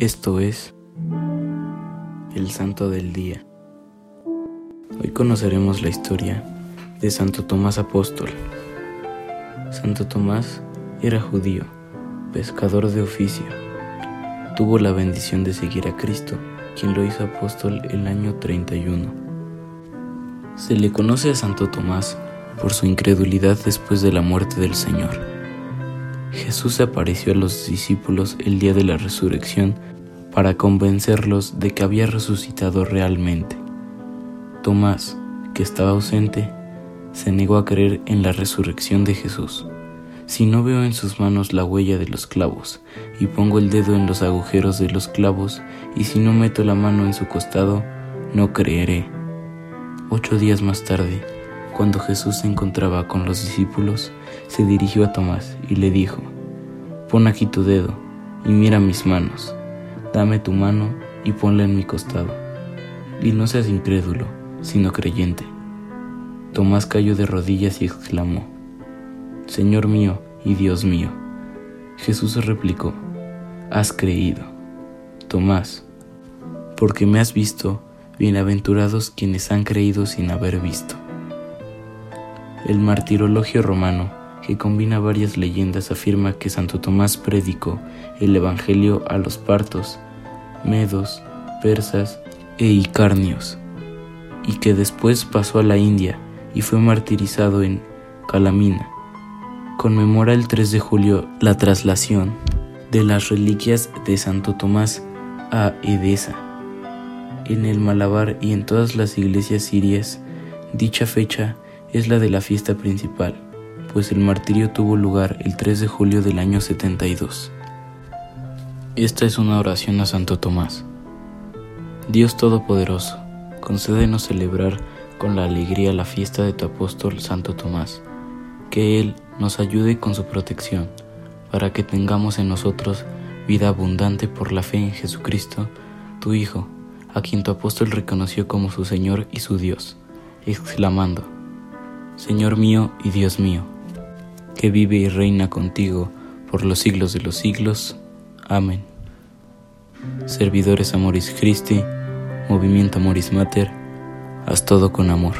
Esto es el Santo del Día. Hoy conoceremos la historia de Santo Tomás Apóstol. Santo Tomás era judío, pescador de oficio. Tuvo la bendición de seguir a Cristo, quien lo hizo apóstol el año 31. Se le conoce a Santo Tomás por su incredulidad después de la muerte del Señor. Jesús apareció a los discípulos el día de la resurrección para convencerlos de que había resucitado realmente. Tomás, que estaba ausente, se negó a creer en la resurrección de Jesús. Si no veo en sus manos la huella de los clavos, y pongo el dedo en los agujeros de los clavos, y si no meto la mano en su costado, no creeré. Ocho días más tarde, cuando Jesús se encontraba con los discípulos, se dirigió a Tomás y le dijo, Pon aquí tu dedo y mira mis manos dame tu mano y ponla en mi costado. Y no seas incrédulo, sino creyente. Tomás cayó de rodillas y exclamó, Señor mío y Dios mío. Jesús replicó, Has creído. Tomás, porque me has visto, bienaventurados quienes han creído sin haber visto. El martirologio romano, que combina varias leyendas, afirma que Santo Tomás predicó el Evangelio a los partos, medos, persas e icarnios, y que después pasó a la India y fue martirizado en Calamina. Conmemora el 3 de julio la traslación de las reliquias de Santo Tomás a Edesa. En el Malabar y en todas las iglesias sirias, dicha fecha es la de la fiesta principal, pues el martirio tuvo lugar el 3 de julio del año 72. Esta es una oración a Santo Tomás. Dios Todopoderoso, concédenos celebrar con la alegría la fiesta de tu apóstol Santo Tomás, que Él nos ayude con su protección, para que tengamos en nosotros vida abundante por la fe en Jesucristo, tu Hijo, a quien tu apóstol reconoció como su Señor y su Dios, exclamando, Señor mío y Dios mío, que vive y reina contigo por los siglos de los siglos. Amén. Servidores Amoris Christi, Movimiento Amoris Mater, haz todo con amor.